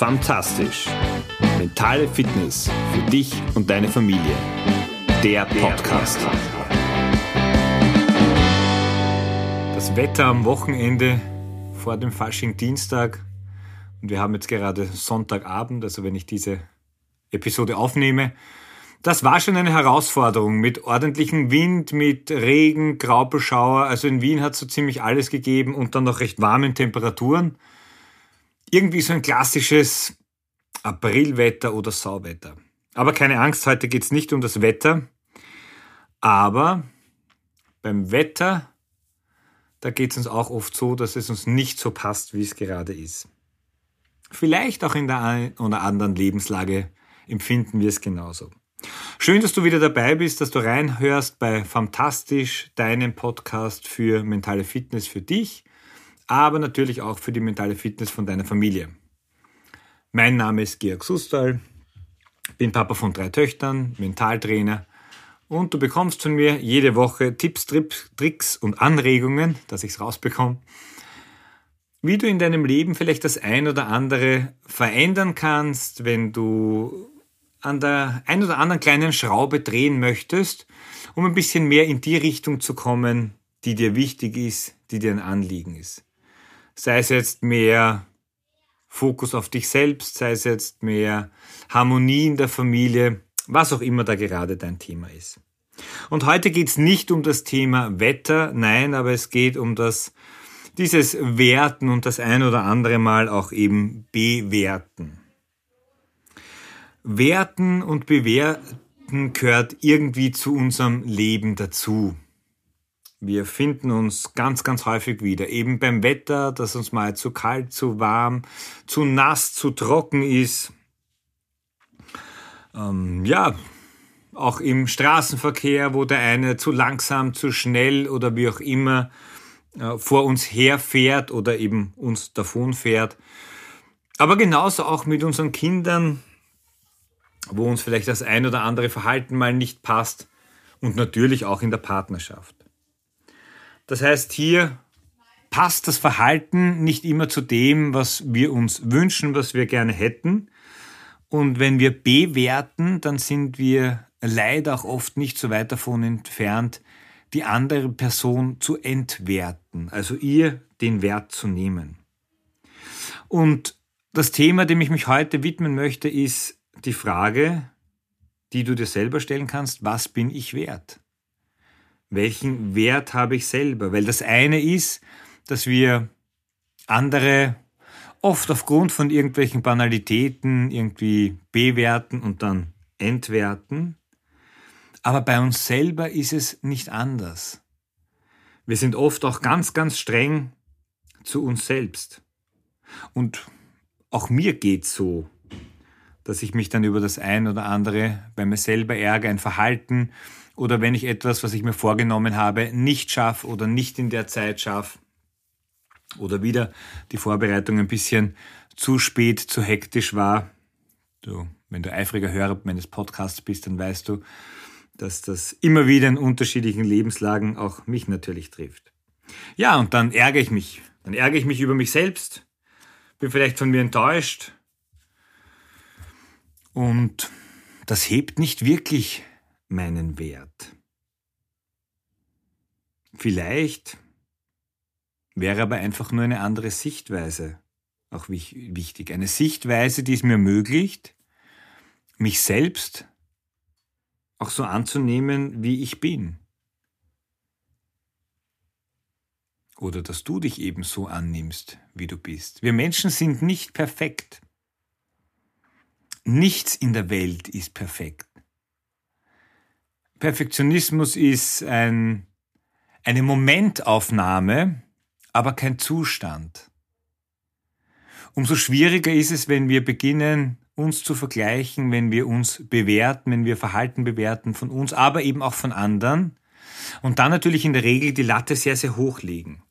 Fantastisch. Mentale Fitness für dich und deine Familie. Der Podcast. Das Wetter am Wochenende vor dem Fasching Dienstag und wir haben jetzt gerade Sonntagabend, also wenn ich diese Episode aufnehme. Das war schon eine Herausforderung mit ordentlichem Wind, mit Regen, Graupelschauer. Also in Wien hat es so ziemlich alles gegeben und dann noch recht warmen Temperaturen irgendwie so ein klassisches Aprilwetter oder Sauwetter. Aber keine Angst, heute geht es nicht um das Wetter. Aber beim Wetter, da geht es uns auch oft so, dass es uns nicht so passt, wie es gerade ist. Vielleicht auch in der einen oder anderen Lebenslage empfinden wir es genauso. Schön, dass du wieder dabei bist, dass du reinhörst bei Fantastisch, deinem Podcast für mentale Fitness für dich aber natürlich auch für die mentale Fitness von deiner Familie. Mein Name ist Georg Sustal, bin Papa von drei Töchtern, Mentaltrainer und du bekommst von mir jede Woche Tipps, Tricks und Anregungen, dass ich es rausbekomme, wie du in deinem Leben vielleicht das ein oder andere verändern kannst, wenn du an der ein oder anderen kleinen Schraube drehen möchtest, um ein bisschen mehr in die Richtung zu kommen, die dir wichtig ist, die dir ein Anliegen ist sei es jetzt mehr Fokus auf dich selbst, sei es jetzt mehr Harmonie in der Familie, was auch immer da gerade dein Thema ist. Und heute geht es nicht um das Thema Wetter, nein, aber es geht um das, dieses Werten und das ein oder andere Mal auch eben bewerten. Werten und bewerten gehört irgendwie zu unserem Leben dazu. Wir finden uns ganz, ganz häufig wieder. Eben beim Wetter, dass uns mal zu kalt, zu warm, zu nass, zu trocken ist. Ähm, ja, auch im Straßenverkehr, wo der eine zu langsam, zu schnell oder wie auch immer äh, vor uns herfährt oder eben uns davon fährt. Aber genauso auch mit unseren Kindern, wo uns vielleicht das ein oder andere Verhalten mal nicht passt und natürlich auch in der Partnerschaft. Das heißt, hier passt das Verhalten nicht immer zu dem, was wir uns wünschen, was wir gerne hätten. Und wenn wir bewerten, dann sind wir leider auch oft nicht so weit davon entfernt, die andere Person zu entwerten, also ihr den Wert zu nehmen. Und das Thema, dem ich mich heute widmen möchte, ist die Frage, die du dir selber stellen kannst, was bin ich wert? Welchen Wert habe ich selber? Weil das eine ist, dass wir andere oft aufgrund von irgendwelchen Banalitäten irgendwie bewerten und dann entwerten. Aber bei uns selber ist es nicht anders. Wir sind oft auch ganz, ganz streng zu uns selbst. Und auch mir geht's so, dass ich mich dann über das ein oder andere bei mir selber ärgere, ein Verhalten, oder wenn ich etwas, was ich mir vorgenommen habe, nicht schaffe oder nicht in der Zeit schaffe oder wieder die Vorbereitung ein bisschen zu spät, zu hektisch war. Du, wenn du eifriger Hörer meines Podcasts bist, dann weißt du, dass das immer wieder in unterschiedlichen Lebenslagen auch mich natürlich trifft. Ja, und dann ärgere ich mich. Dann ärgere ich mich über mich selbst, bin vielleicht von mir enttäuscht. Und das hebt nicht wirklich meinen Wert. Vielleicht wäre aber einfach nur eine andere Sichtweise auch wichtig. Eine Sichtweise, die es mir ermöglicht, mich selbst auch so anzunehmen, wie ich bin. Oder dass du dich eben so annimmst, wie du bist. Wir Menschen sind nicht perfekt. Nichts in der Welt ist perfekt. Perfektionismus ist ein, eine Momentaufnahme, aber kein Zustand. Umso schwieriger ist es, wenn wir beginnen, uns zu vergleichen, wenn wir uns bewerten, wenn wir Verhalten bewerten von uns, aber eben auch von anderen und dann natürlich in der Regel die Latte sehr, sehr hoch legen.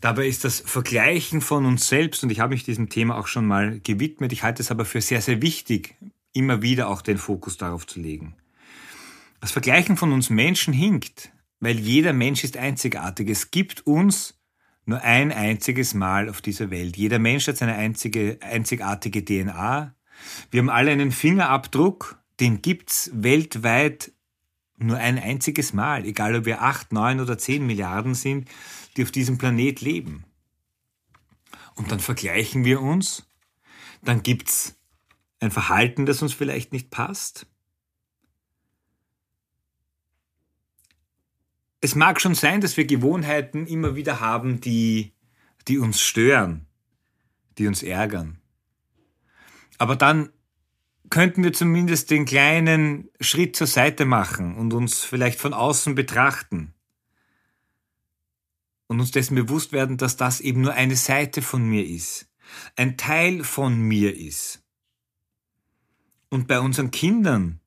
Dabei ist das Vergleichen von uns selbst, und ich habe mich diesem Thema auch schon mal gewidmet, ich halte es aber für sehr, sehr wichtig, immer wieder auch den Fokus darauf zu legen. Das Vergleichen von uns Menschen hinkt, weil jeder Mensch ist einzigartig. Es gibt uns nur ein einziges Mal auf dieser Welt. Jeder Mensch hat seine einzige, einzigartige DNA. Wir haben alle einen Fingerabdruck, den gibt's weltweit nur ein einziges Mal, egal ob wir acht, neun oder zehn Milliarden sind, die auf diesem Planet leben. Und dann vergleichen wir uns, dann gibt's ein Verhalten, das uns vielleicht nicht passt. Es mag schon sein, dass wir Gewohnheiten immer wieder haben, die, die uns stören, die uns ärgern. Aber dann könnten wir zumindest den kleinen Schritt zur Seite machen und uns vielleicht von außen betrachten und uns dessen bewusst werden, dass das eben nur eine Seite von mir ist, ein Teil von mir ist. Und bei unseren Kindern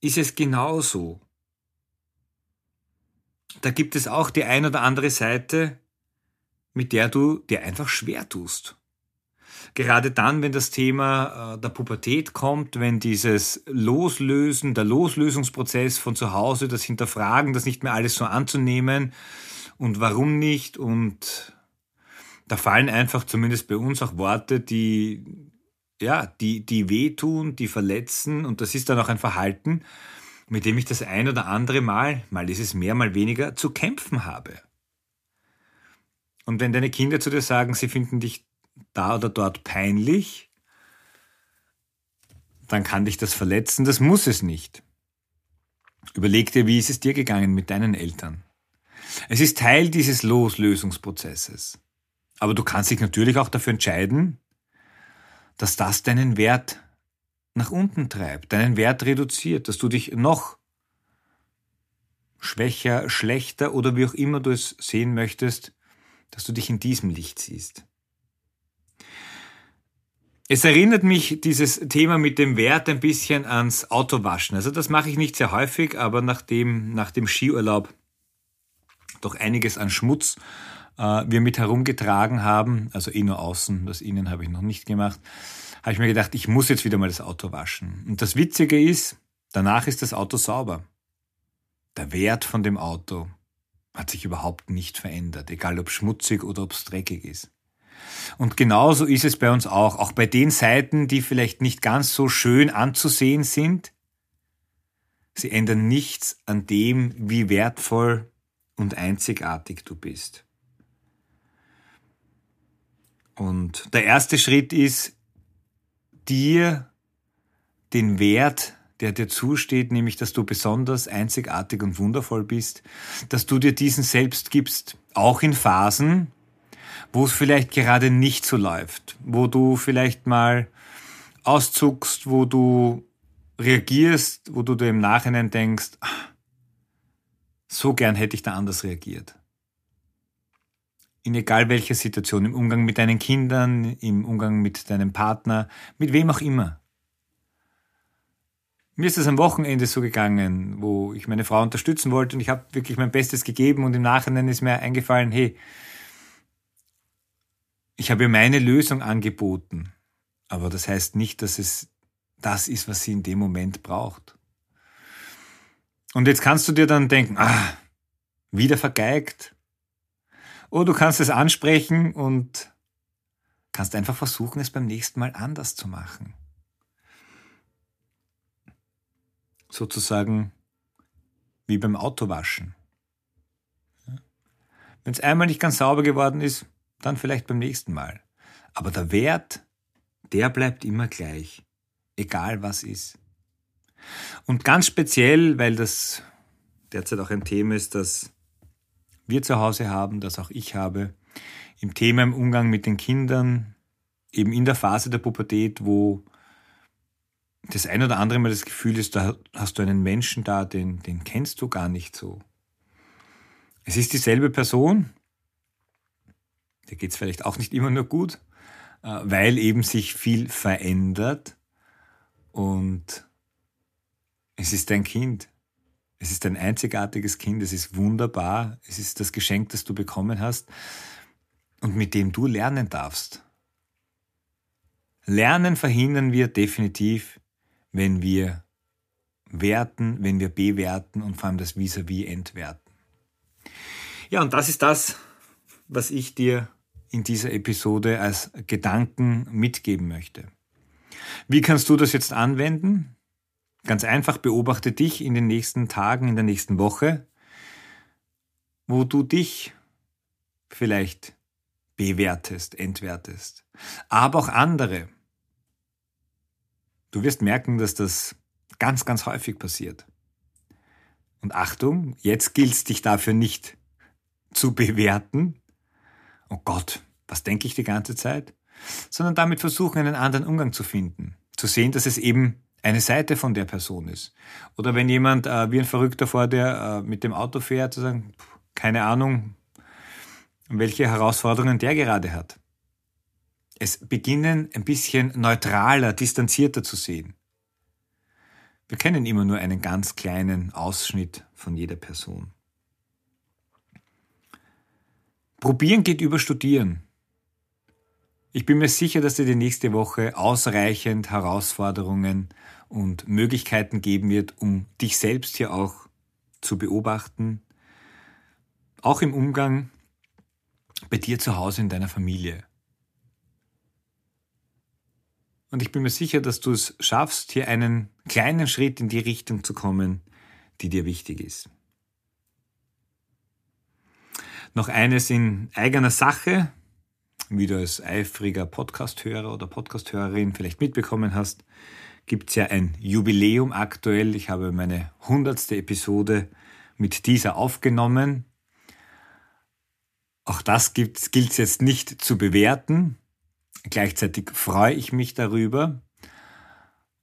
ist es genauso. Da gibt es auch die ein oder andere Seite, mit der du dir einfach schwer tust. Gerade dann, wenn das Thema äh, der Pubertät kommt, wenn dieses Loslösen, der Loslösungsprozess von zu Hause, das Hinterfragen, das nicht mehr alles so anzunehmen und warum nicht und da fallen einfach zumindest bei uns auch Worte, die ja, die die wehtun, die verletzen und das ist dann auch ein Verhalten, mit dem ich das ein oder andere Mal, mal ist es mehr, mal weniger, zu kämpfen habe. Und wenn deine Kinder zu dir sagen, sie finden dich da oder dort peinlich, dann kann dich das verletzen, das muss es nicht. Überleg dir, wie ist es dir gegangen mit deinen Eltern? Es ist Teil dieses Loslösungsprozesses. Aber du kannst dich natürlich auch dafür entscheiden, dass das deinen Wert nach unten treibt, deinen Wert reduziert, dass du dich noch schwächer, schlechter oder wie auch immer du es sehen möchtest, dass du dich in diesem Licht siehst. Es erinnert mich dieses Thema mit dem Wert ein bisschen ans Autowaschen. Also das mache ich nicht sehr häufig, aber nachdem nach dem Skiurlaub doch einiges an Schmutz äh, wir mit herumgetragen haben, also eh nur außen, das innen habe ich noch nicht gemacht, habe ich mir gedacht, ich muss jetzt wieder mal das Auto waschen. Und das Witzige ist, danach ist das Auto sauber. Der Wert von dem Auto hat sich überhaupt nicht verändert, egal ob schmutzig oder ob es dreckig ist. Und genauso ist es bei uns auch, auch bei den Seiten, die vielleicht nicht ganz so schön anzusehen sind. Sie ändern nichts an dem, wie wertvoll und einzigartig du bist. Und der erste Schritt ist, dir den Wert, der dir zusteht, nämlich dass du besonders einzigartig und wundervoll bist, dass du dir diesen selbst gibst, auch in Phasen, wo es vielleicht gerade nicht so läuft, wo du vielleicht mal auszuckst, wo du reagierst, wo du dir im Nachhinein denkst, ah, so gern hätte ich da anders reagiert. In egal welcher Situation, im Umgang mit deinen Kindern, im Umgang mit deinem Partner, mit wem auch immer. Mir ist es am Wochenende so gegangen, wo ich meine Frau unterstützen wollte und ich habe wirklich mein Bestes gegeben und im Nachhinein ist mir eingefallen, hey, ich habe ihr meine Lösung angeboten, aber das heißt nicht, dass es das ist, was sie in dem Moment braucht. Und jetzt kannst du dir dann denken, ah, wieder vergeigt. Oder du kannst es ansprechen und kannst einfach versuchen, es beim nächsten Mal anders zu machen. Sozusagen wie beim Autowaschen. Wenn es einmal nicht ganz sauber geworden ist, dann vielleicht beim nächsten Mal. Aber der Wert, der bleibt immer gleich, egal was ist. Und ganz speziell, weil das derzeit auch ein Thema ist, das wir zu Hause haben, das auch ich habe, im Thema im Umgang mit den Kindern, eben in der Phase der Pubertät, wo das ein oder andere Mal das Gefühl ist, da hast du einen Menschen da, den, den kennst du gar nicht so. Es ist dieselbe Person, dir geht es vielleicht auch nicht immer nur gut, äh, weil eben sich viel verändert und es ist dein Kind. Es ist ein einzigartiges Kind, es ist wunderbar, es ist das Geschenk, das du bekommen hast und mit dem du lernen darfst. Lernen verhindern wir definitiv, wenn wir werten, wenn wir bewerten und vor allem das vis-à-vis -vis entwerten. Ja, und das ist das, was ich dir in dieser Episode als Gedanken mitgeben möchte. Wie kannst du das jetzt anwenden? Ganz einfach beobachte dich in den nächsten Tagen, in der nächsten Woche, wo du dich vielleicht bewertest, entwertest, aber auch andere. Du wirst merken, dass das ganz, ganz häufig passiert. Und Achtung, jetzt gilt es dich dafür nicht zu bewerten. Oh Gott, was denke ich die ganze Zeit? Sondern damit versuchen, einen anderen Umgang zu finden. Zu sehen, dass es eben eine Seite von der Person ist. Oder wenn jemand äh, wie ein Verrückter vor dir äh, mit dem Auto fährt, zu sagen, keine Ahnung, welche Herausforderungen der gerade hat. Es beginnen ein bisschen neutraler, distanzierter zu sehen. Wir kennen immer nur einen ganz kleinen Ausschnitt von jeder Person. Probieren geht über Studieren. Ich bin mir sicher, dass dir die nächste Woche ausreichend Herausforderungen und Möglichkeiten geben wird, um dich selbst hier auch zu beobachten, auch im Umgang bei dir zu Hause in deiner Familie. Und ich bin mir sicher, dass du es schaffst, hier einen kleinen Schritt in die Richtung zu kommen, die dir wichtig ist. Noch eines in eigener Sache, wie du als eifriger Podcasthörer oder Podcasthörerin vielleicht mitbekommen hast, gibt es ja ein Jubiläum aktuell. Ich habe meine hundertste Episode mit dieser aufgenommen. Auch das gilt es jetzt nicht zu bewerten. Gleichzeitig freue ich mich darüber.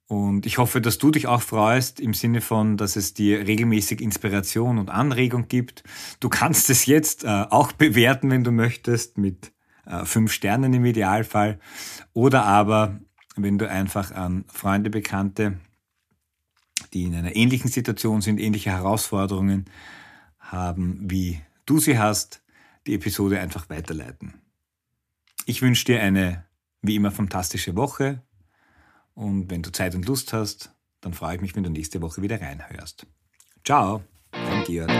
Und ich hoffe, dass du dich auch freust im Sinne von, dass es dir regelmäßig Inspiration und Anregung gibt. Du kannst es jetzt äh, auch bewerten, wenn du möchtest, mit fünf Sternen im Idealfall. Oder aber, wenn du einfach an Freunde, Bekannte, die in einer ähnlichen Situation sind, ähnliche Herausforderungen haben, wie du sie hast, die Episode einfach weiterleiten. Ich wünsche dir eine wie immer fantastische Woche und wenn du Zeit und Lust hast, dann freue ich mich, wenn du nächste Woche wieder reinhörst. Ciao, dein Georg.